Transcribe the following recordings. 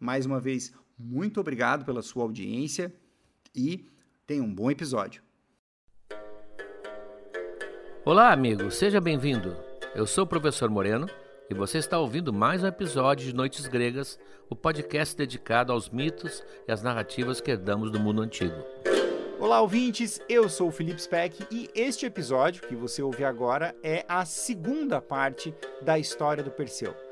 mais uma vez, muito obrigado pela sua audiência e tenha um bom episódio. Olá, amigo, seja bem-vindo. Eu sou o professor Moreno e você está ouvindo mais um episódio de Noites Gregas, o podcast dedicado aos mitos e às narrativas que herdamos do mundo antigo. Olá, ouvintes! Eu sou o Felipe Speck e este episódio que você ouve agora é a segunda parte da história do Perseu.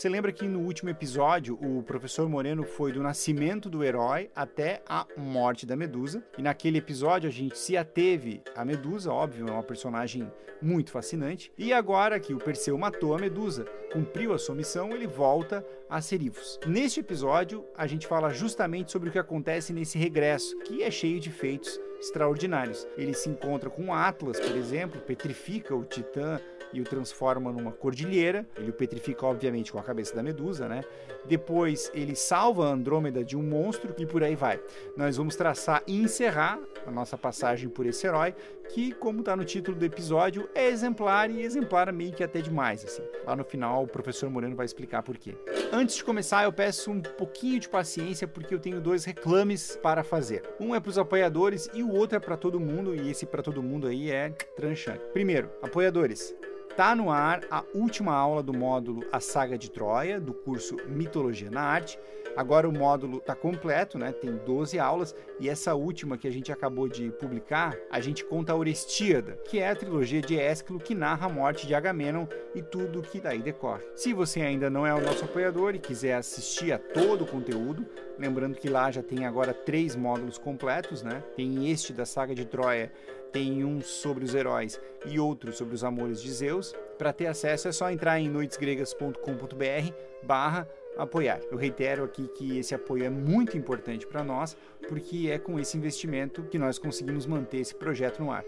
Você lembra que no último episódio o professor Moreno foi do nascimento do herói até a morte da Medusa. E naquele episódio a gente se ateve a Medusa, óbvio, é uma personagem muito fascinante. E agora que o Perseu matou a Medusa, cumpriu a sua missão, ele volta a Serifos. Neste episódio a gente fala justamente sobre o que acontece nesse regresso, que é cheio de feitos extraordinários. Ele se encontra com Atlas, por exemplo, petrifica o Titã e o transforma numa cordilheira. Ele o petrifica, obviamente, com a cabeça da Medusa, né? Depois ele salva a Andrômeda de um monstro e por aí vai. Nós vamos traçar e encerrar a nossa passagem por esse herói, que, como está no título do episódio, é exemplar e exemplar meio que até demais. Assim. Lá no final, o professor Moreno vai explicar por quê. Antes de começar, eu peço um pouquinho de paciência porque eu tenho dois reclames para fazer. Um é para os apoiadores e o outro é para todo mundo, e esse para todo mundo aí é tranchante. Primeiro, apoiadores, Está no ar a última aula do módulo A Saga de Troia, do curso Mitologia na Arte. Agora o módulo está completo, né? tem 12 aulas, e essa última que a gente acabou de publicar, a gente conta a Orestíada, que é a trilogia de Ésquilo que narra a morte de Agamenon e tudo que daí decorre. Se você ainda não é o nosso apoiador e quiser assistir a todo o conteúdo, lembrando que lá já tem agora três módulos completos, né? Tem este da Saga de Troia tem um sobre os heróis e outro sobre os amores de Zeus. Para ter acesso é só entrar em noitesgregas.com.br barra apoiar. Eu reitero aqui que esse apoio é muito importante para nós, porque é com esse investimento que nós conseguimos manter esse projeto no ar.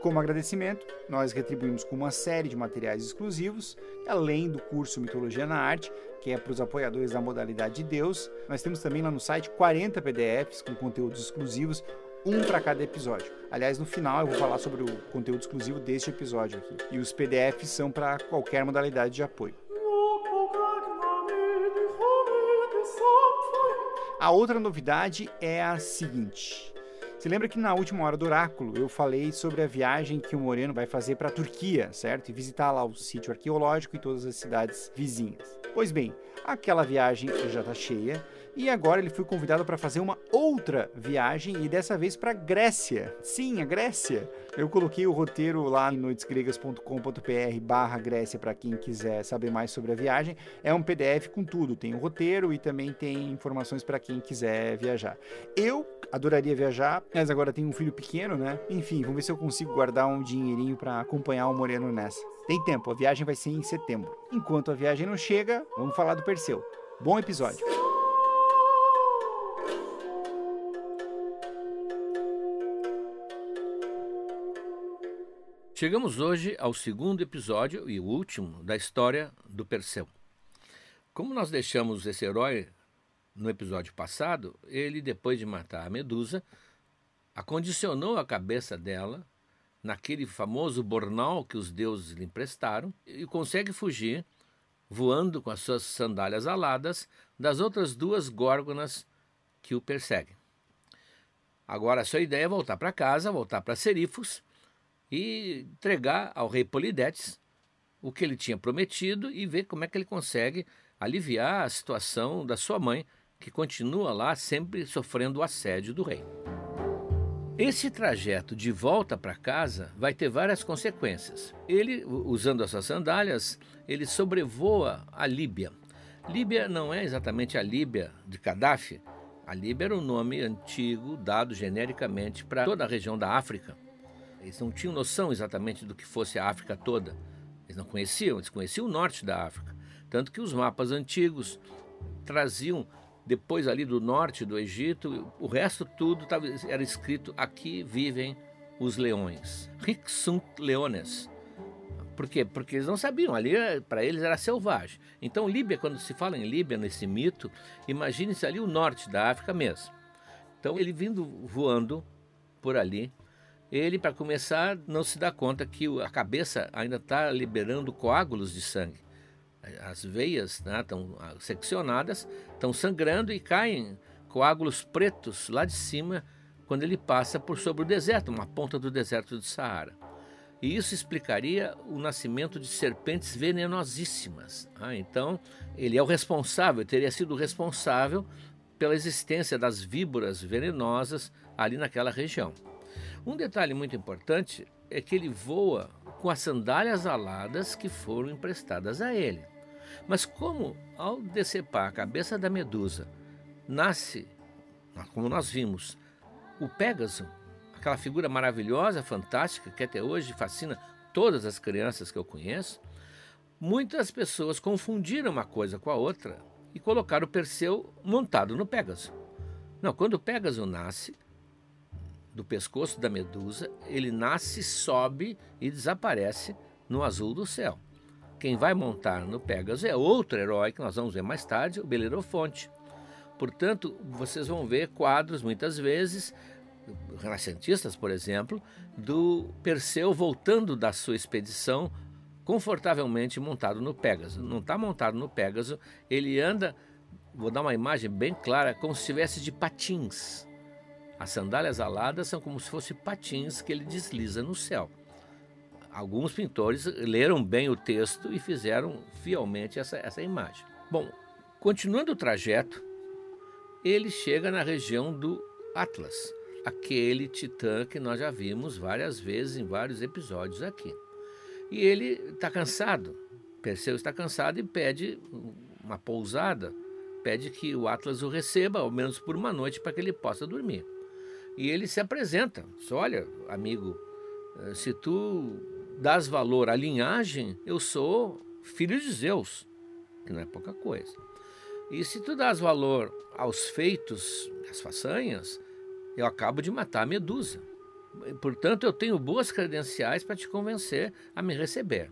Como agradecimento, nós retribuímos com uma série de materiais exclusivos, além do curso Mitologia na Arte, que é para os apoiadores da modalidade de Deus. Nós temos também lá no site 40 PDFs com conteúdos exclusivos, um para cada episódio. Aliás, no final eu vou falar sobre o conteúdo exclusivo deste episódio aqui. E os PDFs são para qualquer modalidade de apoio. A outra novidade é a seguinte. Você lembra que na última hora do oráculo eu falei sobre a viagem que o Moreno vai fazer para a Turquia, certo? E visitar lá o sítio arqueológico e todas as cidades vizinhas. Pois bem, aquela viagem já está cheia E agora ele foi convidado para fazer uma outra viagem e dessa vez para Grécia. Sim, a Grécia. Eu coloquei o roteiro lá em noitesgregas.com.br/barra Grécia para quem quiser saber mais sobre a viagem. É um PDF com tudo, tem o roteiro e também tem informações para quem quiser viajar. Eu adoraria viajar, mas agora tenho um filho pequeno, né? Enfim, vamos ver se eu consigo guardar um dinheirinho para acompanhar o Moreno nessa. Tem tempo, a viagem vai ser em setembro. Enquanto a viagem não chega, vamos falar do Perseu. Bom episódio. Chegamos hoje ao segundo episódio e último da história do Perseu. Como nós deixamos esse herói no episódio passado, ele, depois de matar a Medusa, acondicionou a cabeça dela naquele famoso bornal que os deuses lhe emprestaram e consegue fugir, voando com as suas sandálias aladas, das outras duas górgonas que o perseguem. Agora, a sua ideia é voltar para casa, voltar para Serifos e entregar ao rei Polidetes o que ele tinha prometido e ver como é que ele consegue aliviar a situação da sua mãe, que continua lá sempre sofrendo o assédio do rei. Esse trajeto de volta para casa vai ter várias consequências. Ele, usando as suas sandálias, ele sobrevoa a Líbia. Líbia não é exatamente a Líbia de Gaddafi. A Líbia era um nome antigo dado genericamente para toda a região da África. Eles não tinham noção exatamente do que fosse a África toda. Eles não conheciam, eles conheciam o norte da África. Tanto que os mapas antigos traziam, depois ali do norte do Egito, o resto tudo tava, era escrito: aqui vivem os leões. Hic sunt leones. Por quê? Porque eles não sabiam, ali para eles era selvagem. Então, Líbia, quando se fala em Líbia, nesse mito, imagine-se ali o norte da África mesmo. Então, ele vindo voando por ali, ele, para começar, não se dá conta que a cabeça ainda está liberando coágulos de sangue. As veias estão né, seccionadas, estão sangrando e caem coágulos pretos lá de cima quando ele passa por sobre o deserto, uma ponta do deserto do Saara. E isso explicaria o nascimento de serpentes venenosíssimas. Ah, então, ele é o responsável, teria sido o responsável pela existência das víboras venenosas ali naquela região. Um detalhe muito importante é que ele voa com as sandálias aladas que foram emprestadas a ele. Mas como ao decepar a cabeça da medusa nasce, como nós vimos, o Pégaso, aquela figura maravilhosa, fantástica, que até hoje fascina todas as crianças que eu conheço, muitas pessoas confundiram uma coisa com a outra e colocaram o Perseu montado no Pégaso. Não, quando o Pégaso nasce, do pescoço da medusa, ele nasce, sobe e desaparece no azul do céu. Quem vai montar no Pégaso é outro herói que nós vamos ver mais tarde, o Belerofonte. Portanto, vocês vão ver quadros muitas vezes, renascentistas, por exemplo, do Perseu voltando da sua expedição confortavelmente montado no Pégaso. Não está montado no Pégaso, ele anda, vou dar uma imagem bem clara, como se estivesse de patins. As sandálias aladas são como se fossem patins que ele desliza no céu. Alguns pintores leram bem o texto e fizeram fielmente essa, essa imagem. Bom, continuando o trajeto, ele chega na região do Atlas, aquele titã que nós já vimos várias vezes em vários episódios aqui. E ele está cansado, Perseu está cansado e pede uma pousada, pede que o Atlas o receba, ao menos por uma noite, para que ele possa dormir. E ele se apresenta. Diz, olha, amigo, eh, se tu dás valor à linhagem, eu sou filho de Zeus, que não é pouca coisa. E se tu dás valor aos feitos, às façanhas, eu acabo de matar a Medusa. Portanto, eu tenho boas credenciais para te convencer a me receber.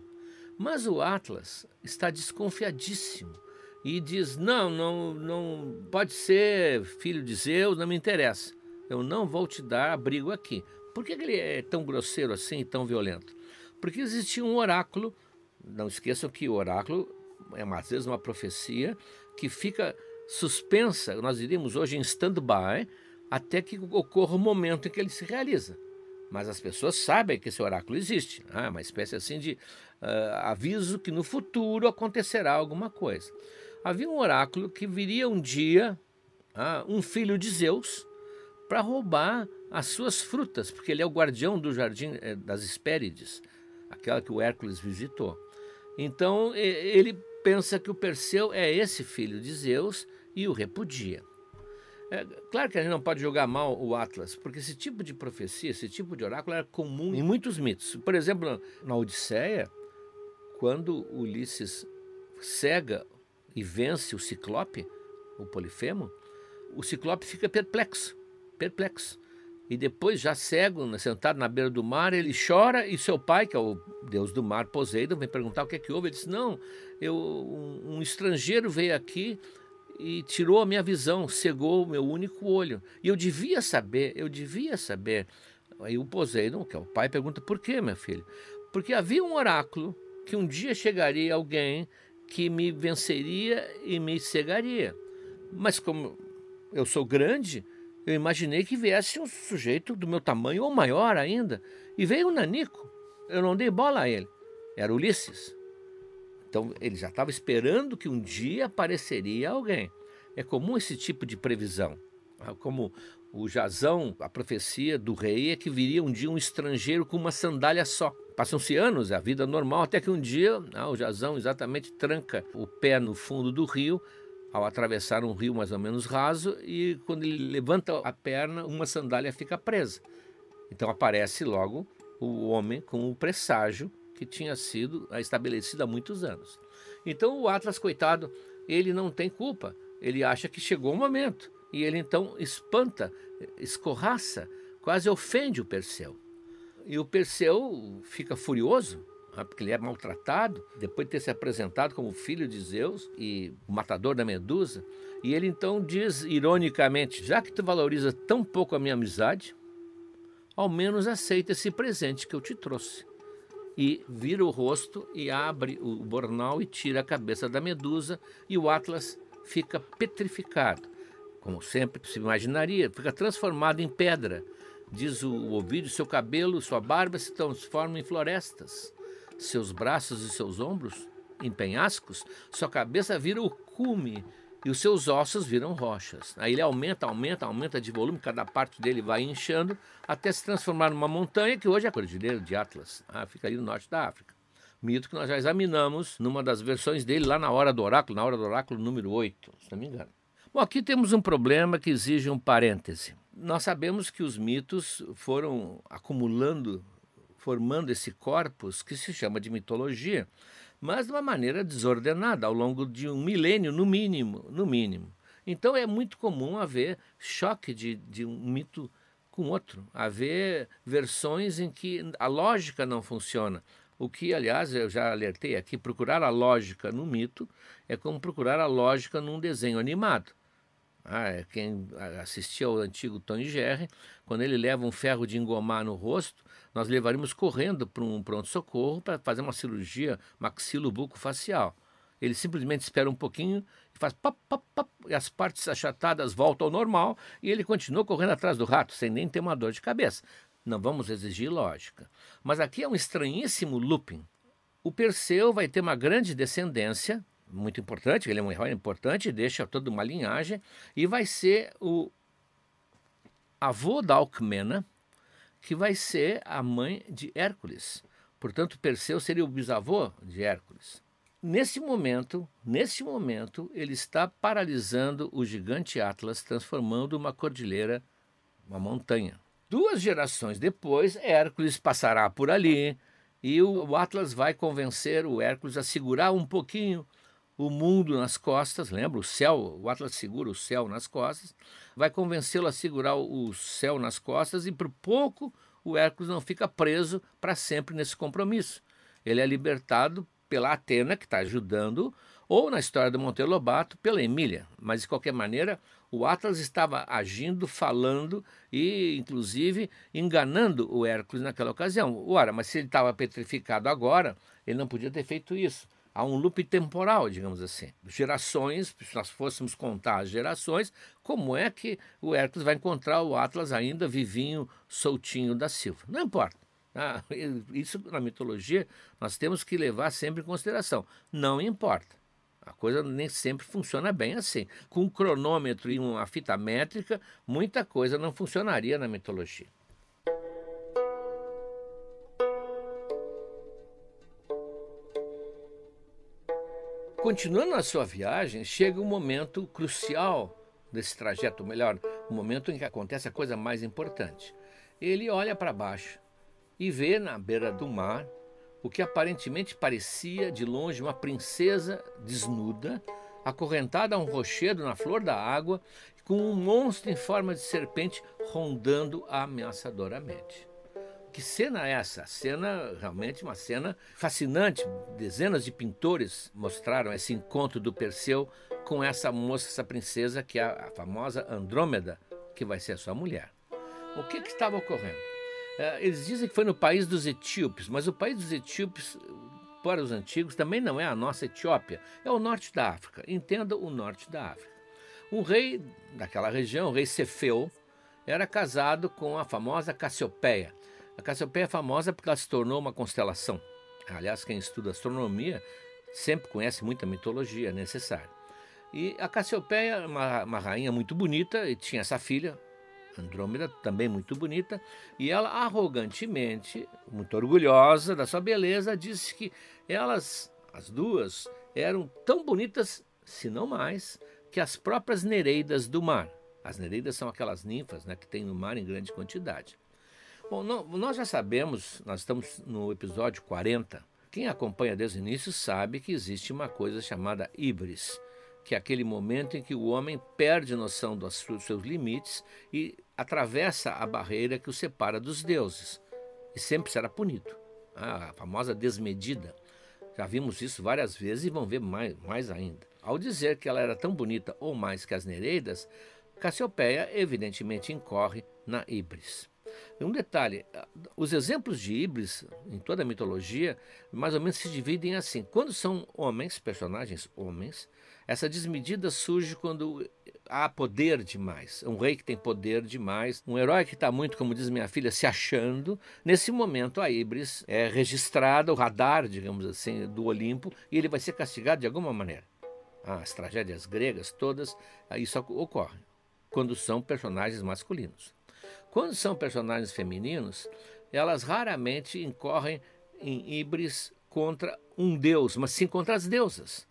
Mas o Atlas está desconfiadíssimo e diz: não, não, não pode ser filho de Zeus, não me interessa. Eu não vou te dar abrigo aqui. Por que ele é tão grosseiro assim tão violento? Porque existia um oráculo, não esqueçam que o oráculo é às vezes uma profecia que fica suspensa, nós diríamos hoje em stand-by, até que ocorra o momento em que ele se realiza. Mas as pessoas sabem que esse oráculo existe, né? é uma espécie assim de uh, aviso que no futuro acontecerá alguma coisa. Havia um oráculo que viria um dia ah, um filho de Zeus para roubar as suas frutas, porque ele é o guardião do jardim eh, das Hespérides, aquela que o Hércules visitou. Então ele pensa que o Perseu é esse filho de Zeus e o repudia. É, claro que a gente não pode jogar mal o Atlas, porque esse tipo de profecia, esse tipo de oráculo era comum em muitos mitos. Por exemplo, na Odisseia, quando Ulisses cega e vence o Ciclope, o Polifemo, o Ciclope fica perplexo, perplexo. E depois, já cego, né, sentado na beira do mar, ele chora e seu pai, que é o deus do mar, Poseidon, vem perguntar o que é que houve. Ele diz: Não, eu, um, um estrangeiro veio aqui e tirou a minha visão, cegou o meu único olho. E eu devia saber, eu devia saber. Aí o Poseidon, que é o pai, pergunta: Por quê, meu filho? Porque havia um oráculo que um dia chegaria alguém que me venceria e me cegaria. Mas como eu sou grande, eu imaginei que viesse um sujeito do meu tamanho ou maior ainda. E veio um nanico. Eu não dei bola a ele. Era Ulisses. Então ele já estava esperando que um dia apareceria alguém. É comum esse tipo de previsão. Ah, como o Jazão, a profecia do rei é que viria um dia um estrangeiro com uma sandália só. Passam-se anos, a vida normal, até que um dia ah, o Jazão exatamente tranca o pé no fundo do rio ao atravessar um rio mais ou menos raso e quando ele levanta a perna, uma sandália fica presa. Então aparece logo o homem com o presságio que tinha sido estabelecido há muitos anos. Então o Atlas, coitado, ele não tem culpa. Ele acha que chegou o momento e ele então espanta, escorraça, quase ofende o Perseu. E o Perseu fica furioso porque ele é maltratado, depois de ter se apresentado como filho de Zeus e o matador da Medusa. E ele então diz ironicamente: Já que tu valoriza tão pouco a minha amizade, ao menos aceita esse presente que eu te trouxe. E vira o rosto e abre o bornal e tira a cabeça da Medusa, e o Atlas fica petrificado. Como sempre se imaginaria, fica transformado em pedra. Diz o ouvido, seu cabelo, sua barba se transformam em florestas seus braços e seus ombros em penhascos, sua cabeça vira o cume e os seus ossos viram rochas. Aí ele aumenta, aumenta, aumenta de volume, cada parte dele vai inchando até se transformar numa montanha que hoje é a Cordilheira de Atlas, ah, fica ali no norte da África. Mito que nós já examinamos numa das versões dele lá na Hora do Oráculo, na Hora do Oráculo número 8, se não me engano. Bom, aqui temos um problema que exige um parêntese. Nós sabemos que os mitos foram acumulando formando esse corpus que se chama de mitologia, mas de uma maneira desordenada, ao longo de um milênio, no mínimo, no mínimo. Então é muito comum haver choque de, de um mito com outro, haver versões em que a lógica não funciona. O que, aliás, eu já alertei aqui, procurar a lógica no mito é como procurar a lógica num desenho animado. Ah, é quem assistia ao antigo Tony Jerry, quando ele leva um ferro de engomar no rosto, nós levaríamos correndo para um pronto-socorro para fazer uma cirurgia maxilobucofacial. Ele simplesmente espera um pouquinho e faz pop, pop, pop, e as partes achatadas voltam ao normal e ele continua correndo atrás do rato, sem nem ter uma dor de cabeça. Não vamos exigir lógica. Mas aqui é um estranhíssimo looping. O Perseu vai ter uma grande descendência, muito importante, ele é um herói importante, deixa toda uma linhagem, e vai ser o avô da Alcmena, que vai ser a mãe de Hércules. Portanto, Perseu seria o bisavô de Hércules. Nesse momento, nesse momento, ele está paralisando o gigante Atlas, transformando uma cordilheira, uma montanha. Duas gerações depois, Hércules passará por ali e o Atlas vai convencer o Hércules a segurar um pouquinho o mundo nas costas, lembra? O céu, o Atlas segura o céu nas costas, vai convencê-lo a segurar o céu nas costas e por pouco o Hércules não fica preso para sempre nesse compromisso. Ele é libertado pela Atena, que está ajudando, ou na história do Monteiro Lobato, pela Emília. Mas, de qualquer maneira, o Atlas estava agindo, falando e, inclusive, enganando o Hércules naquela ocasião. Ora, mas se ele estava petrificado agora, ele não podia ter feito isso há um loop temporal, digamos assim. Gerações, se nós fôssemos contar as gerações, como é que o Hércules vai encontrar o Atlas ainda vivinho, soltinho da Silva? Não importa. Ah, isso na mitologia nós temos que levar sempre em consideração. Não importa. A coisa nem sempre funciona bem assim. Com um cronômetro e uma fita métrica, muita coisa não funcionaria na mitologia. Continuando a sua viagem, chega um momento crucial desse trajeto, ou melhor, o um momento em que acontece a coisa mais importante. Ele olha para baixo e vê na beira do mar o que aparentemente parecia de longe uma princesa desnuda, acorrentada a um rochedo na flor da água, com um monstro em forma de serpente rondando ameaçadoramente. Que cena é essa? Cena realmente uma cena fascinante. Dezenas de pintores mostraram esse encontro do Perseu com essa moça, essa princesa que é a famosa Andrômeda, que vai ser a sua mulher. O que, que estava ocorrendo? É, eles dizem que foi no país dos etíopes, mas o país dos etíopes, para os antigos, também não é a nossa Etiópia, é o norte da África. Entenda o norte da África. Um rei daquela região, o rei Cefeu, era casado com a famosa Cassiopeia. A Cassiopeia é famosa porque ela se tornou uma constelação. Aliás, quem estuda astronomia sempre conhece muita mitologia, é necessário. E a Cassiopeia é uma, uma rainha muito bonita e tinha essa filha, Andrômeda, também muito bonita, e ela arrogantemente, muito orgulhosa da sua beleza, disse que elas, as duas, eram tão bonitas, se não mais, que as próprias Nereidas do mar. As Nereidas são aquelas ninfas né, que tem no mar em grande quantidade. Bom, não, nós já sabemos, nós estamos no episódio 40. Quem acompanha desde o início sabe que existe uma coisa chamada híbris, que é aquele momento em que o homem perde noção dos seus limites e atravessa a barreira que o separa dos deuses. E sempre será punido. A famosa desmedida. Já vimos isso várias vezes e vão ver mais, mais ainda. Ao dizer que ela era tão bonita ou mais que as Nereidas, Cassiopeia evidentemente incorre na híbris. Um detalhe: os exemplos de híbris em toda a mitologia mais ou menos se dividem assim. Quando são homens, personagens homens, essa desmedida surge quando há poder demais. Um rei que tem poder demais, um herói que está muito, como diz minha filha, se achando. Nesse momento, a híbris é registrada, o radar, digamos assim, do Olimpo, e ele vai ser castigado de alguma maneira. Ah, as tragédias gregas todas, isso ocorre quando são personagens masculinos. Quando são personagens femininos, elas raramente incorrem em híbris contra um deus, mas sim contra as deusas.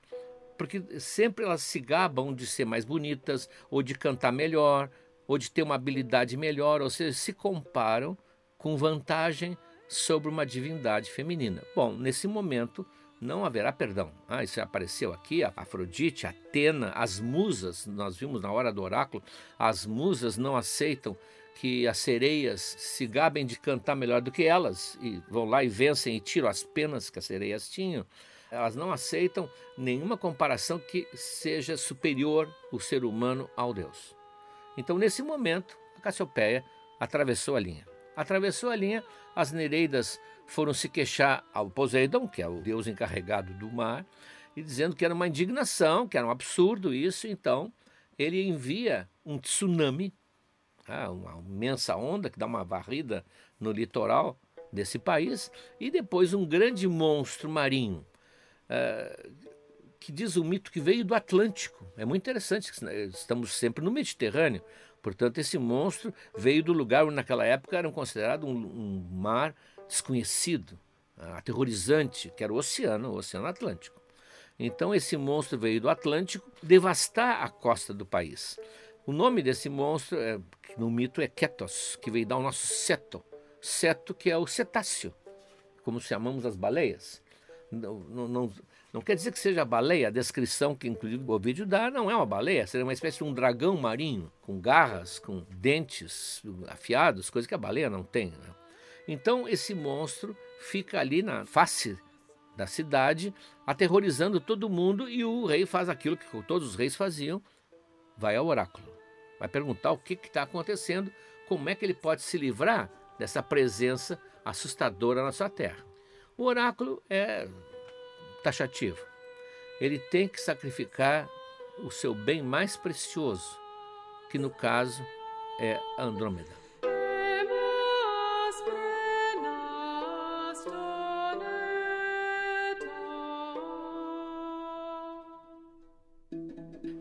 Porque sempre elas se gabam de ser mais bonitas, ou de cantar melhor, ou de ter uma habilidade melhor, ou seja, se comparam com vantagem sobre uma divindade feminina. Bom, nesse momento não haverá perdão. Ah, isso apareceu aqui, a Afrodite, Atena, as musas, nós vimos na hora do oráculo, as musas não aceitam que as sereias se gabem de cantar melhor do que elas e vão lá e vencem e tiram as penas que as sereias tinham. Elas não aceitam nenhuma comparação que seja superior o ser humano ao Deus. Então, nesse momento, a Cassiopeia atravessou a linha. Atravessou a linha, as Nereidas foram se queixar ao Poseidon, que é o deus encarregado do mar, e dizendo que era uma indignação, que era um absurdo isso. Então, ele envia um tsunami ah, uma imensa onda que dá uma varrida no litoral desse país, e depois um grande monstro marinho, uh, que diz o mito que veio do Atlântico. É muito interessante, estamos sempre no Mediterrâneo, portanto, esse monstro veio do lugar onde naquela época era considerado um, um mar desconhecido, uh, aterrorizante, que era o oceano, o Oceano Atlântico. Então, esse monstro veio do Atlântico devastar a costa do país. O nome desse monstro é, no mito é Ketos, que veio dar o nosso seto. Seto que é o cetáceo, como chamamos as baleias. Não, não, não, não, quer dizer que seja baleia, a descrição que inclusive o vídeo dá não é uma baleia, seria uma espécie de um dragão marinho, com garras, com dentes afiados, coisa que a baleia não tem. Né? Então esse monstro fica ali na face da cidade, aterrorizando todo mundo, e o rei faz aquilo que todos os reis faziam: vai ao oráculo vai perguntar o que está acontecendo, como é que ele pode se livrar dessa presença assustadora na sua terra. O oráculo é taxativo. Ele tem que sacrificar o seu bem mais precioso, que no caso é Andrômeda.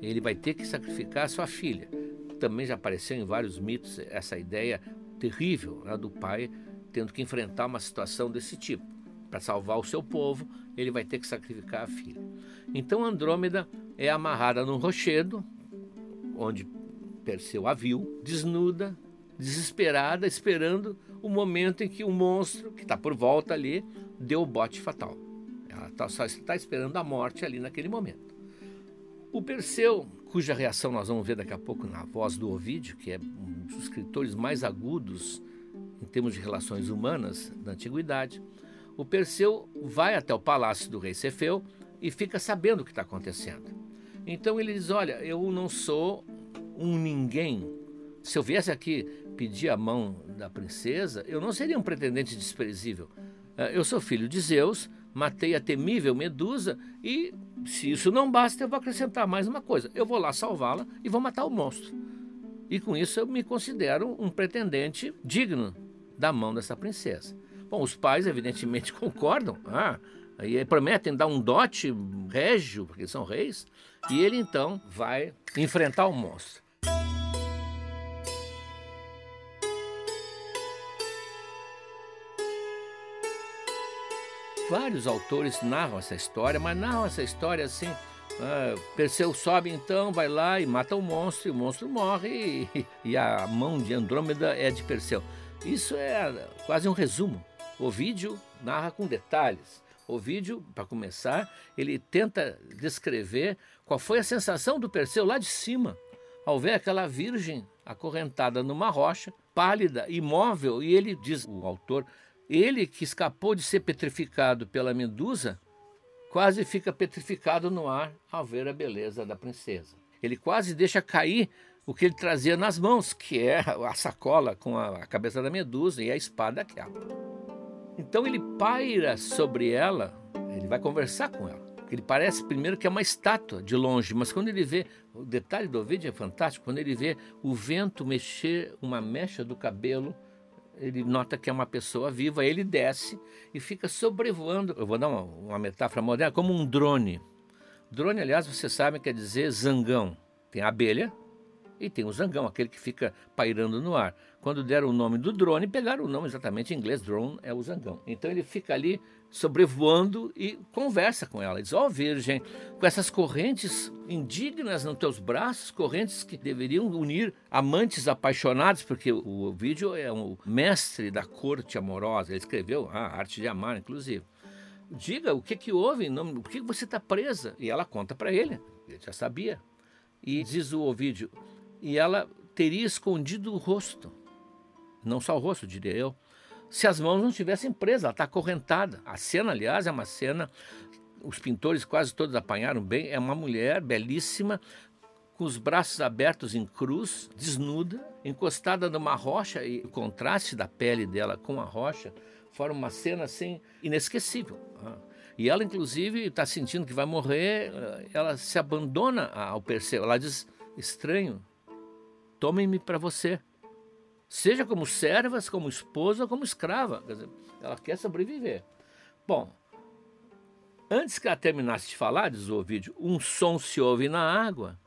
ele vai ter que sacrificar sua filha. Também já apareceu em vários mitos essa ideia terrível né, do pai tendo que enfrentar uma situação desse tipo. Para salvar o seu povo, ele vai ter que sacrificar a filha. Então Andrômeda é amarrada num rochedo, onde Perseu a viu, desnuda, desesperada, esperando o momento em que o monstro, que está por volta ali, deu o bote fatal. Ela tá, só está esperando a morte ali naquele momento. O Perseu, cuja reação nós vamos ver daqui a pouco na voz do Ovídio, que é um dos escritores mais agudos em termos de relações humanas da antiguidade, o Perseu vai até o palácio do rei Cefeu e fica sabendo o que está acontecendo. Então ele diz: Olha, eu não sou um ninguém. Se eu viesse aqui pedir a mão da princesa, eu não seria um pretendente desprezível. Eh, eu sou filho de Zeus, matei a temível Medusa e, se isso não basta, eu vou acrescentar mais uma coisa: eu vou lá salvá-la e vou matar o monstro. E com isso eu me considero um pretendente digno da mão dessa princesa. Bom, os pais evidentemente concordam, ah, e prometem dar um dote régio, porque são reis, e ele então vai enfrentar o monstro. Vários autores narram essa história, mas narram essa história assim. Ah, Perseu sobe então, vai lá e mata o monstro, e o monstro morre, e, e a mão de Andrômeda é de Perseu. Isso é quase um resumo. O vídeo narra com detalhes. O vídeo, para começar, ele tenta descrever qual foi a sensação do Perseu lá de cima, ao ver aquela virgem acorrentada numa rocha, pálida, imóvel, e ele diz, o autor, ele que escapou de ser petrificado pela medusa, quase fica petrificado no ar ao ver a beleza da princesa. Ele quase deixa cair o que ele trazia nas mãos, que é a sacola com a cabeça da medusa e a espada aquela. Então ele paira sobre ela, ele vai conversar com ela. Ele parece primeiro que é uma estátua de longe, mas quando ele vê, o detalhe do vídeo é fantástico, quando ele vê o vento mexer uma mecha do cabelo, ele nota que é uma pessoa viva, ele desce e fica sobrevoando. Eu vou dar uma, uma metáfora moderna, como um drone. Drone, aliás, você sabe, quer dizer zangão. Tem a abelha, e tem o zangão, aquele que fica pairando no ar. Quando deram o nome do drone, pegaram o nome exatamente em inglês, drone é o zangão. Então ele fica ali sobrevoando e conversa com ela. Diz: Ó oh, Virgem, com essas correntes indignas nos teus braços, correntes que deveriam unir amantes apaixonados, porque o vídeo é um mestre da corte amorosa. Ele escreveu a arte de amar, inclusive. Diga o que, que houve, por que você está presa? E ela conta para ele, ele já sabia. E diz o Ovídio: e ela teria escondido o rosto. Não só o rosto, diria eu. Se as mãos não estivessem presas, ela está acorrentada. A cena, aliás, é uma cena, os pintores quase todos apanharam bem. É uma mulher belíssima, com os braços abertos em cruz, desnuda, encostada numa rocha, e o contraste da pele dela com a rocha forma uma cena assim inesquecível. E ela, inclusive, está sentindo que vai morrer, ela se abandona ao Perseu. Ela diz: estranho, tomem-me para você. Seja como servas, como esposa, como escrava. Quer dizer, ela quer sobreviver. Bom, antes que ela terminasse de falar, diz o vídeo, um som se ouve na água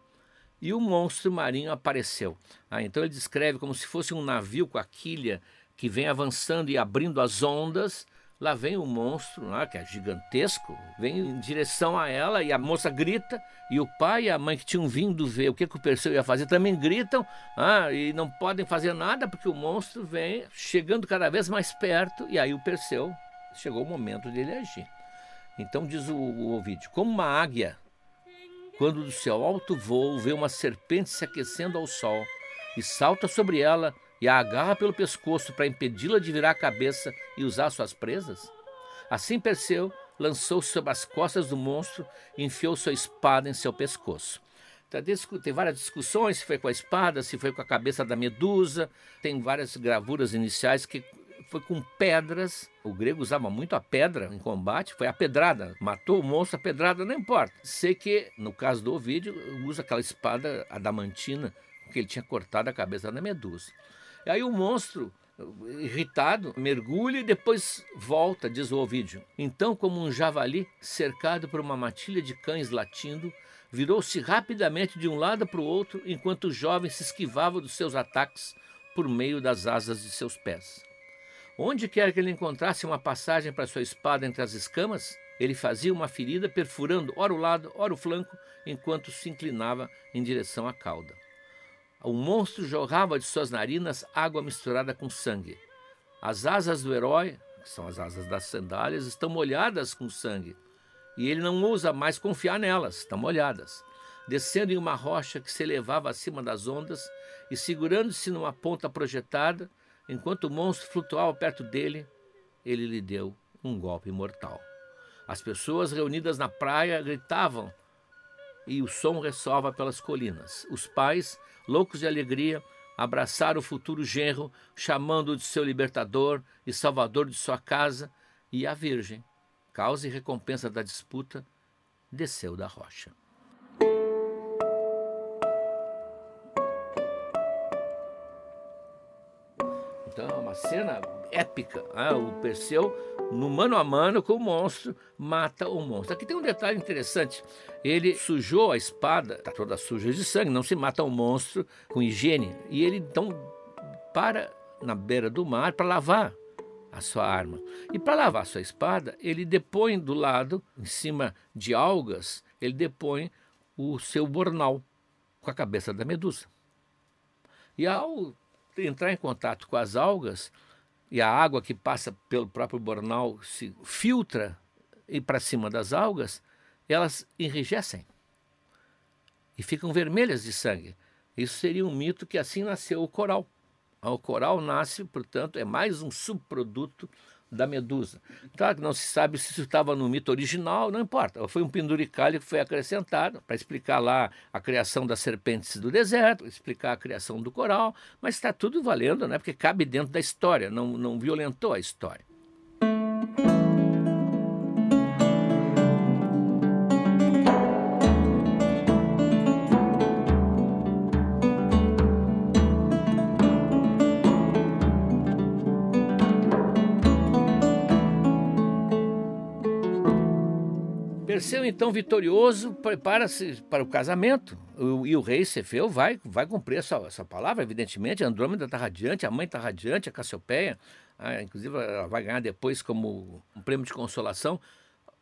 e o monstro marinho apareceu. Ah, então ele descreve como se fosse um navio com a quilha que vem avançando e abrindo as ondas Lá vem o monstro, né, que é gigantesco, vem em direção a ela e a moça grita. E o pai e a mãe que tinham vindo ver o que, que o Perseu ia fazer também gritam ah, e não podem fazer nada porque o monstro vem chegando cada vez mais perto. E aí o Perseu chegou o momento dele agir. Então diz o, o Ovídio: como uma águia, quando do seu alto voo vê uma serpente se aquecendo ao sol e salta sobre ela e a agarra pelo pescoço para impedi-la de virar a cabeça e usar suas presas? Assim Perseu lançou-se sobre as costas do monstro e enfiou sua espada em seu pescoço. Então, tem várias discussões se foi com a espada, se foi com a cabeça da medusa, tem várias gravuras iniciais que foi com pedras. O grego usava muito a pedra em combate, foi a pedrada. Matou o monstro, a pedrada não importa. Sei que, no caso do Ovídio, usa aquela espada adamantina, que ele tinha cortado a cabeça da medusa. E aí o monstro, irritado, mergulha e depois volta, diz o Ovídio. Então, como um javali cercado por uma matilha de cães latindo, virou-se rapidamente de um lado para o outro enquanto o jovem se esquivava dos seus ataques por meio das asas de seus pés. Onde quer que ele encontrasse uma passagem para sua espada entre as escamas, ele fazia uma ferida perfurando ora o lado, ora o flanco, enquanto se inclinava em direção à cauda. O monstro jorrava de suas narinas água misturada com sangue. As asas do herói, que são as asas das sandálias, estão molhadas com sangue. E ele não ousa mais confiar nelas, estão molhadas. Descendo em uma rocha que se elevava acima das ondas e segurando-se numa ponta projetada, enquanto o monstro flutuava perto dele, ele lhe deu um golpe mortal. As pessoas reunidas na praia gritavam e o som ressoava pelas colinas. Os pais, loucos de alegria, abraçaram o futuro genro, chamando-o de seu libertador e salvador de sua casa, e a Virgem, causa e recompensa da disputa, desceu da rocha. Então é uma cena épica. Né? O Perseu, no mano a mano com o monstro, mata o monstro. Aqui tem um detalhe interessante. Ele sujou a espada, está toda suja de sangue, não se mata um monstro com higiene. E ele então para na beira do mar para lavar a sua arma. E para lavar a sua espada, ele depõe do lado, em cima de algas, ele depõe o seu bornal com a cabeça da medusa. E ao entrar em contato com as algas e a água que passa pelo próprio bornal se filtra e para cima das algas, elas enrijecem e ficam vermelhas de sangue. Isso seria um mito que assim nasceu o coral. O coral nasce, portanto, é mais um subproduto da medusa. Claro que não se sabe se isso estava no mito original, não importa. Foi um penduricalho que foi acrescentado para explicar lá a criação das serpentes do deserto, explicar a criação do coral, mas está tudo valendo, né? porque cabe dentro da história, não, não violentou a história. Perseu, então, vitorioso, prepara-se para o casamento. e o rei Cefeu vai, vai cumprir essa, essa palavra, evidentemente. A Andrômeda está radiante, a mãe está radiante, a Cassiopeia. Ah, inclusive, ela vai ganhar depois, como um prêmio de consolação,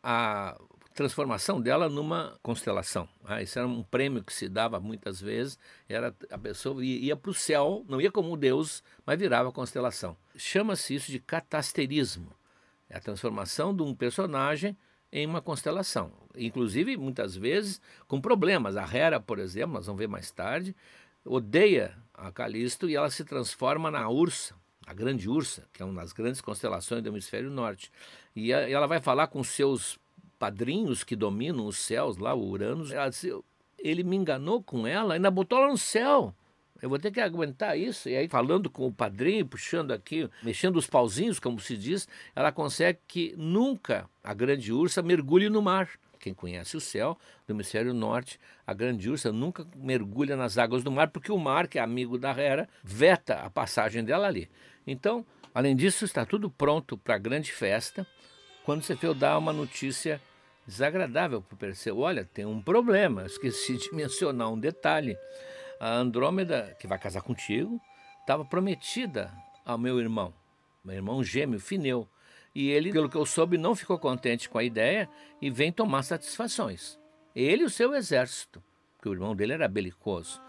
a transformação dela numa constelação. Ah, isso era um prêmio que se dava muitas vezes. Era a pessoa ia, para o céu, não ia como Deus, mas virava constelação. Chama-se isso de catasterismo. É a transformação de um personagem em uma constelação. Inclusive, muitas vezes, com problemas. A Hera, por exemplo, nós vamos ver mais tarde, odeia a Calisto e ela se transforma na Ursa, a grande Ursa, que é uma das grandes constelações do hemisfério norte. E ela vai falar com seus padrinhos que dominam os céus, lá, o Uranus. Ela diz, ele me enganou com ela, ainda botou ela no céu. Eu vou ter que aguentar isso. E aí, falando com o padrinho, puxando aqui, mexendo os pauzinhos, como se diz, ela consegue que nunca a grande ursa mergulhe no mar. Quem conhece o céu do hemisfério norte, a grande ursa nunca mergulha nas águas do mar, porque o mar, que é amigo da Hera, veta a passagem dela ali. Então, além disso, está tudo pronto para a grande festa. Quando você for dar uma notícia desagradável para o Perseu, olha, tem um problema, esqueci de mencionar um detalhe a Andrômeda, que vai casar contigo, estava prometida ao meu irmão, meu irmão gêmeo, Fineu. E ele, pelo que eu soube, não ficou contente com a ideia e vem tomar satisfações. Ele e o seu exército, porque o irmão dele era belicoso.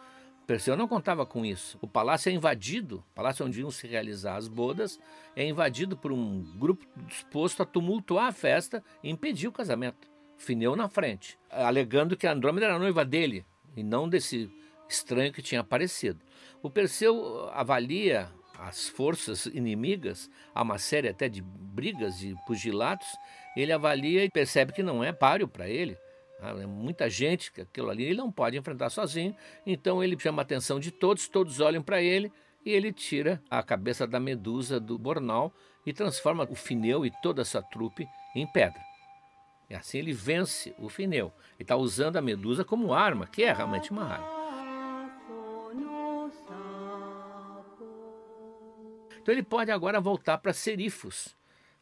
Perseu não contava com isso. O palácio é invadido, o palácio onde iam se realizar as bodas, é invadido por um grupo disposto a tumultuar a festa e impedir o casamento. Fineu na frente, alegando que a Andrômeda era noiva dele e não desse estranho que tinha aparecido. O Perseu avalia as forças inimigas, há uma série até de brigas, de pugilatos, ele avalia e percebe que não é páreo para ele. Ah, é muita gente, aquilo ali ele não pode enfrentar sozinho, então ele chama a atenção de todos, todos olham para ele e ele tira a cabeça da medusa do bornal e transforma o Fineu e toda essa trupe em pedra. E assim ele vence o Fineu. Ele está usando a medusa como arma, que é realmente uma arma. Então ele pode agora voltar para Serifos,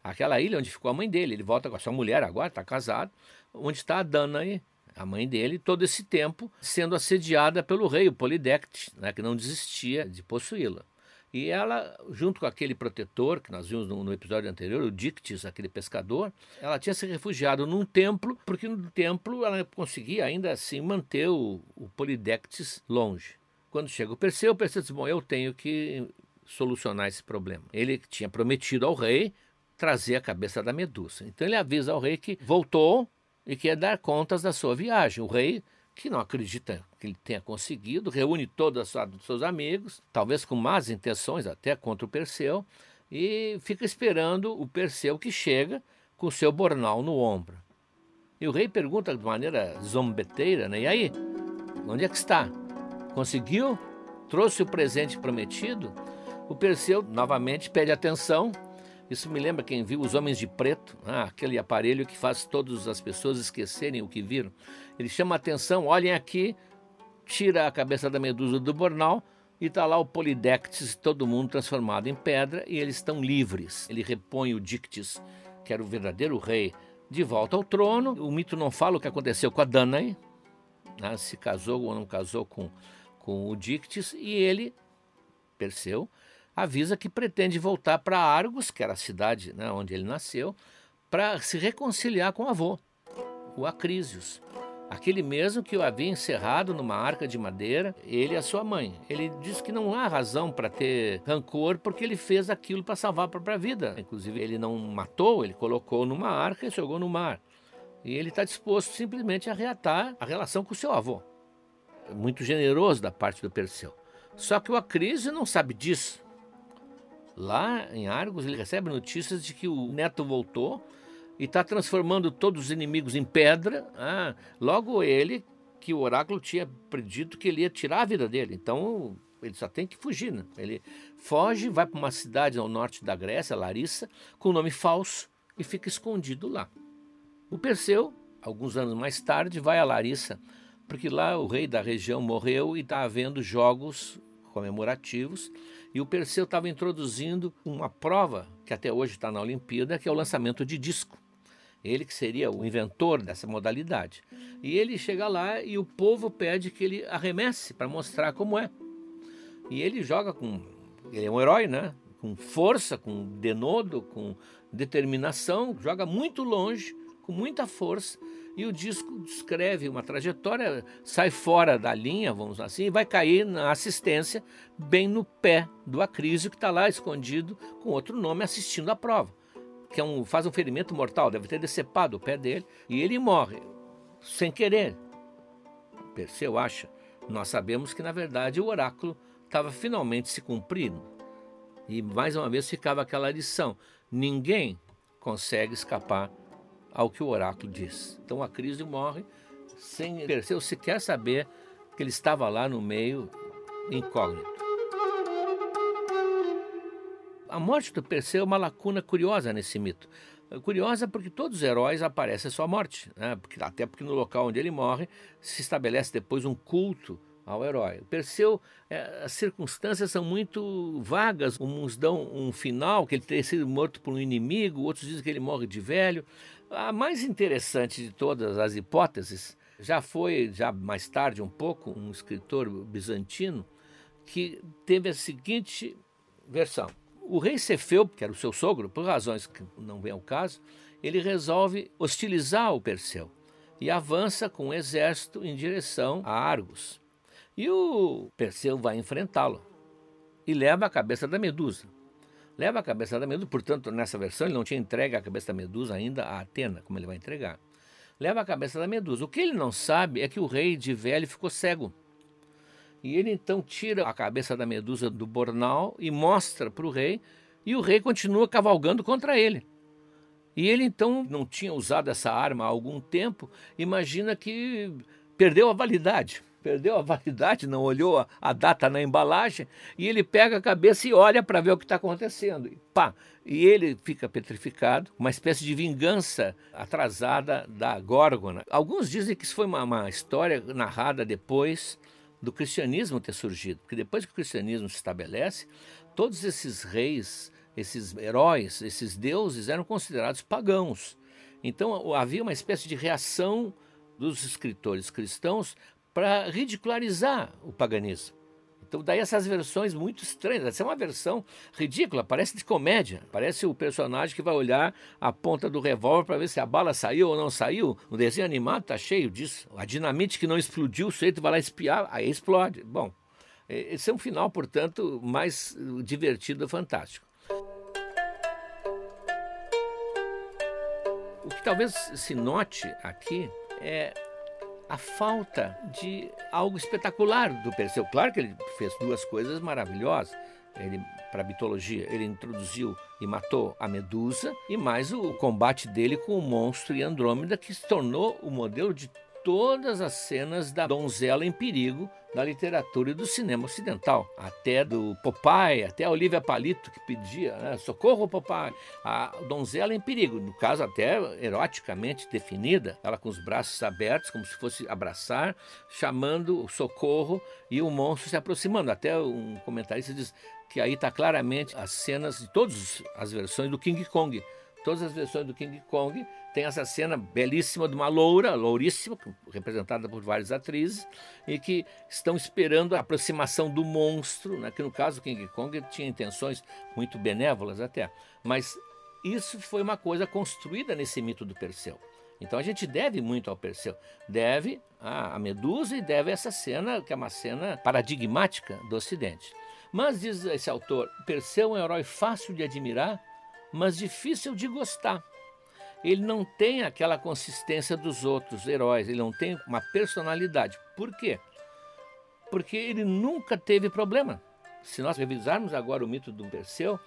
aquela ilha onde ficou a mãe dele. Ele volta com a sua mulher agora, está casado, onde está a Danae, a mãe dele, todo esse tempo sendo assediada pelo rei, o Polidectes, né, que não desistia de possuí-la. E ela, junto com aquele protetor que nós vimos no, no, episódio anterior, o Dictys, aquele pescador, ela tinha se refugiado num templo, porque no templo ela conseguia ainda assim manter o, o Polidectes longe. Quando chega o Perseu, o Perseu diz: Bom, eu tenho que solucionar esse problema. Ele tinha prometido ao rei trazer a cabeça da Medusa. Então ele avisa ao rei que voltou e quer dar contas da sua viagem. O rei, que não acredita que ele tenha conseguido, reúne todos os seus amigos, talvez com más intenções até contra o Perseu, e fica esperando o Perseu que chega com seu bornal no ombro. E o rei pergunta de maneira zombeteira, né? E aí, onde é que está? Conseguiu? Trouxe o presente prometido? O Perseu novamente pede atenção isso me lembra quem viu Os Homens de Preto, ah, aquele aparelho que faz todas as pessoas esquecerem o que viram. Ele chama atenção, olhem aqui, tira a cabeça da medusa do bornal e está lá o Polidectes, todo mundo transformado em pedra e eles estão livres. Ele repõe o Dictis, que era o verdadeiro rei, de volta ao trono. O mito não fala o que aconteceu com a Danae, né, se casou ou não casou com, com o Dictis, e ele, Perseu, avisa que pretende voltar para Argos, que era a cidade né, onde ele nasceu, para se reconciliar com o avô, o Acrísios. Aquele mesmo que o havia encerrado numa arca de madeira, ele e a sua mãe. Ele diz que não há razão para ter rancor porque ele fez aquilo para salvar a própria vida. Inclusive, ele não matou, ele colocou numa arca e jogou no mar. E ele está disposto simplesmente a reatar a relação com o seu avô. Muito generoso da parte do Perseu. Só que o Acrísio não sabe disso. Lá em Argos, ele recebe notícias de que o neto voltou e está transformando todos os inimigos em pedra. Ah, logo ele, que o oráculo tinha predito que ele ia tirar a vida dele. Então ele só tem que fugir. Né? Ele foge, vai para uma cidade ao norte da Grécia, Larissa, com nome falso e fica escondido lá. O Perseu, alguns anos mais tarde, vai a Larissa, porque lá o rei da região morreu e está havendo jogos comemorativos e o Perseu estava introduzindo uma prova que até hoje está na Olimpíada, que é o lançamento de disco. Ele que seria o inventor dessa modalidade. E ele chega lá e o povo pede que ele arremesse para mostrar como é. E ele joga com. Ele é um herói, né? Com força, com denodo, com determinação, joga muito longe, com muita força e o disco descreve uma trajetória, sai fora da linha, vamos assim, e vai cair na assistência bem no pé do Acrísio, que está lá escondido com outro nome assistindo a prova, que é um, faz um ferimento mortal, deve ter decepado o pé dele, e ele morre, sem querer. Perseu acha. Nós sabemos que, na verdade, o oráculo estava finalmente se cumprindo. E mais uma vez ficava aquela lição: ninguém consegue escapar ao que o oráculo diz. Então a crise morre sem Perseu sequer saber que ele estava lá no meio incógnito. A morte do Perseu é uma lacuna curiosa nesse mito. Curiosa porque todos os heróis aparecem a sua morte, né? porque, até porque no local onde ele morre se estabelece depois um culto ao herói. O é, as circunstâncias são muito vagas. Uns dão um final, que ele teria sido morto por um inimigo, outros dizem que ele morre de velho. A mais interessante de todas as hipóteses já foi, já mais tarde um pouco, um escritor bizantino que teve a seguinte versão. O rei Cefeu, que era o seu sogro, por razões que não vem ao caso, ele resolve hostilizar o Perseu e avança com um exército em direção a Argos. E o Perseu vai enfrentá-lo e leva a cabeça da Medusa. Leva a cabeça da Medusa, portanto, nessa versão ele não tinha entregue a cabeça da Medusa ainda a Atena, como ele vai entregar. Leva a cabeça da Medusa. O que ele não sabe é que o rei de velho ficou cego. E ele então tira a cabeça da Medusa do bornal e mostra para o rei, e o rei continua cavalgando contra ele. E ele então não tinha usado essa arma há algum tempo, imagina que perdeu a validade perdeu a validade, não olhou a, a, data na embalagem, e ele pega a cabeça e olha para ver o que está acontecendo. E pá! E ele fica petrificado, uma espécie de vingança atrasada da Górgona. Alguns dizem que isso foi uma, uma história narrada depois do cristianismo ter surgido, porque depois que o cristianismo se estabelece, todos esses reis, esses heróis, esses deuses eram considerados pagãos. Então havia uma espécie de reação dos escritores cristãos para ridicularizar o paganismo. Então, daí essas versões muito estranhas. Essa é uma versão ridícula, parece de comédia. Parece o personagem que vai olhar a ponta do revólver para ver se a bala saiu ou não saiu. O desenho animado está cheio disso. A dinamite que não explodiu, o sujeito vai lá espiar, aí explode. Bom, esse é um final, portanto, mais divertido e fantástico. O que talvez se note aqui é a falta de algo espetacular do Perseu. Claro que ele fez duas coisas maravilhosas. Para a mitologia, ele introduziu e matou a Medusa, e mais o combate dele com o monstro e Andrômeda, que se tornou o modelo de todas as cenas da donzela em perigo da literatura e do cinema ocidental, até do Popeye, até a Olivia Palito que pedia, né, socorro Popeye, a donzela em perigo, no caso até eroticamente definida, ela com os braços abertos como se fosse abraçar, chamando o socorro e o monstro se aproximando. Até um comentarista diz que aí está claramente as cenas de todas as versões do King Kong, todas as versões do King Kong tem essa cena belíssima de uma loura, louríssima, representada por várias atrizes, e que estão esperando a aproximação do monstro, né, que no caso King Kong tinha intenções muito benévolas até, mas isso foi uma coisa construída nesse mito do Perseu. Então a gente deve muito ao Perseu, deve a Medusa e deve essa cena, que é uma cena paradigmática do Ocidente. Mas, diz esse autor, Perseu é um herói fácil de admirar, mas difícil de gostar ele não tem aquela consistência dos outros heróis, ele não tem uma personalidade. Por quê? Porque ele nunca teve problema. Se nós revisarmos agora o mito do Perseu,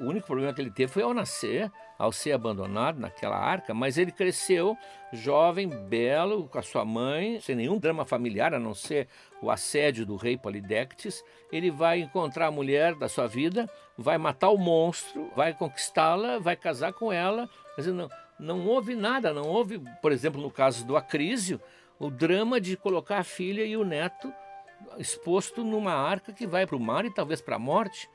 o único problema que ele teve foi ao nascer, ao ser abandonado naquela arca, mas ele cresceu jovem, belo, com a sua mãe, sem nenhum drama familiar, a não ser o assédio do rei Polidectes. Ele vai encontrar a mulher da sua vida, vai matar o monstro, vai conquistá-la, vai casar com ela, mas não, não houve nada, não houve, por exemplo, no caso do Acrísio, o drama de colocar a filha e o neto exposto numa arca que vai para o mar e talvez para a morte.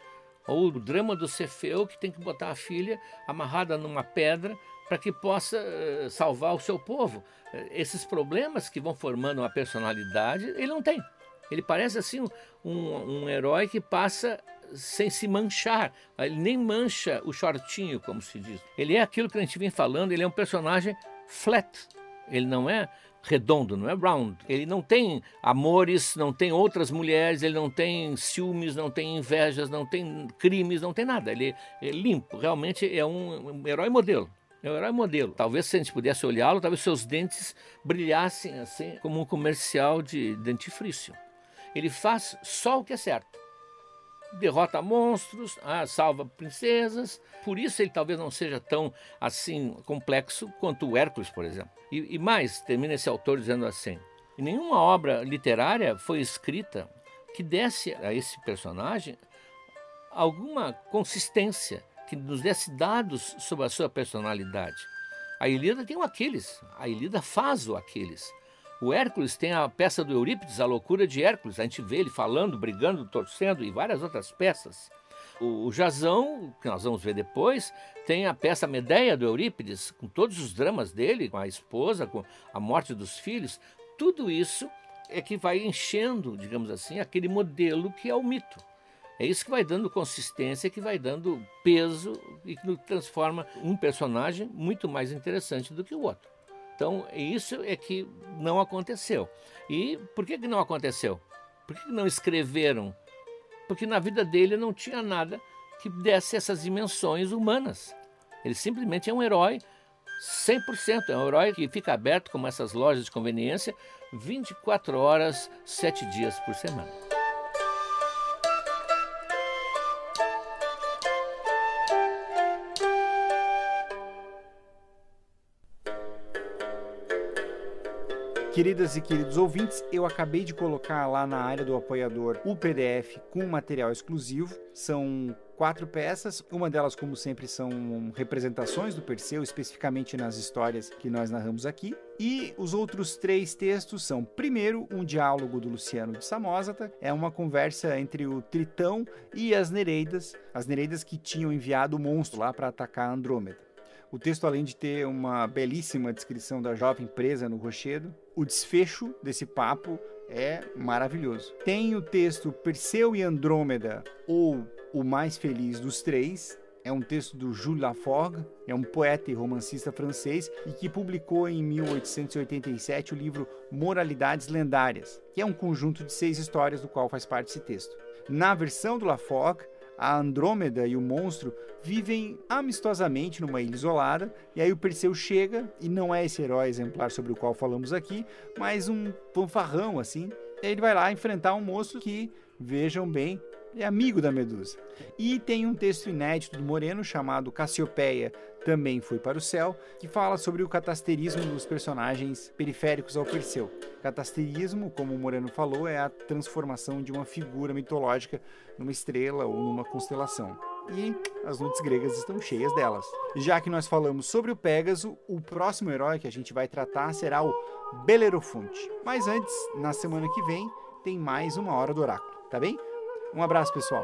Ou o drama do Cefeu, que tem que botar a filha amarrada numa pedra para que possa uh, salvar o seu povo. Esses problemas que vão formando uma personalidade, ele não tem. Ele parece assim um, um herói que passa sem se manchar. Ele nem mancha o shortinho, como se diz. Ele é aquilo que a gente vem falando, ele é um personagem flat. Ele não é redondo, não é round. Ele não tem amores, não tem outras mulheres, ele não tem ciúmes, não tem invejas, não tem crimes, não tem nada. Ele é limpo, realmente é um, herói modelo. É um herói modelo. Talvez se a gente pudesse olhá-lo, talvez seus dentes brilhassem assim como um comercial de dentifrício. Ele faz só o que é certo derrota monstros, ah, salva princesas. Por isso ele talvez não seja tão assim complexo quanto o Hércules, por exemplo. E, e mais, termina esse autor dizendo assim: nenhuma obra literária foi escrita que desse a esse personagem alguma consistência, que nos desse dados sobre a sua personalidade. A Ilíada tem o Aquiles, a Ilíada faz o Aquiles. O Hércules tem a peça do Eurípides, A Loucura de Hércules. A gente vê ele falando, brigando, torcendo e várias outras peças. O, Jazão, que nós vamos ver depois, tem a peça Medeia do Eurípides, com todos os dramas dele, com a esposa, com a morte dos filhos. Tudo isso é que vai enchendo, digamos assim, aquele modelo que é o mito. É isso que vai dando consistência, que vai dando peso e que transforma um personagem muito mais interessante do que o outro. Então, isso é que não aconteceu. E por que, que não aconteceu? Por que, que não escreveram? Porque na vida dele não tinha nada que desse essas dimensões humanas. Ele simplesmente é um herói 100%. É um herói que fica aberto, como essas lojas de conveniência, 24 horas, 7 dias por semana. Queridas e queridos ouvintes, eu acabei de colocar lá na área do apoiador o PDF com material exclusivo. São quatro peças, uma delas, como sempre, são representações do Perseu, especificamente nas histórias que nós narramos aqui. E os outros três textos são, primeiro, um diálogo do Luciano de Samosata, é uma conversa entre o Tritão e as Nereidas, as Nereidas que tinham enviado o monstro lá para atacar Andrômeda. O texto, além de ter uma belíssima descrição da jovem presa no rochedo, o desfecho desse papo é maravilhoso. Tem o texto Perseu e Andrômeda, ou O Mais Feliz dos Três, é um texto do Jules Laforgue, é um poeta e romancista francês e que publicou em 1887 o livro Moralidades Lendárias, que é um conjunto de seis histórias do qual faz parte esse texto. Na versão do Laforgue, a Andrômeda e o monstro vivem amistosamente numa ilha isolada, e aí o Perseu chega, e não é esse herói exemplar sobre o qual falamos aqui, mas um fanfarrão assim. Ele vai lá enfrentar um monstro que, vejam bem, é amigo da Medusa. E tem um texto inédito do Moreno chamado Cassiopeia também foi para o céu, que fala sobre o catasterismo dos personagens periféricos ao Perseu. Catasterismo, como o Moreno falou, é a transformação de uma figura mitológica numa estrela ou numa constelação. E as noites gregas estão cheias delas. Já que nós falamos sobre o Pégaso, o próximo herói que a gente vai tratar será o Belerofonte. Mas antes, na semana que vem, tem mais uma hora do oráculo, tá bem? Um abraço, pessoal.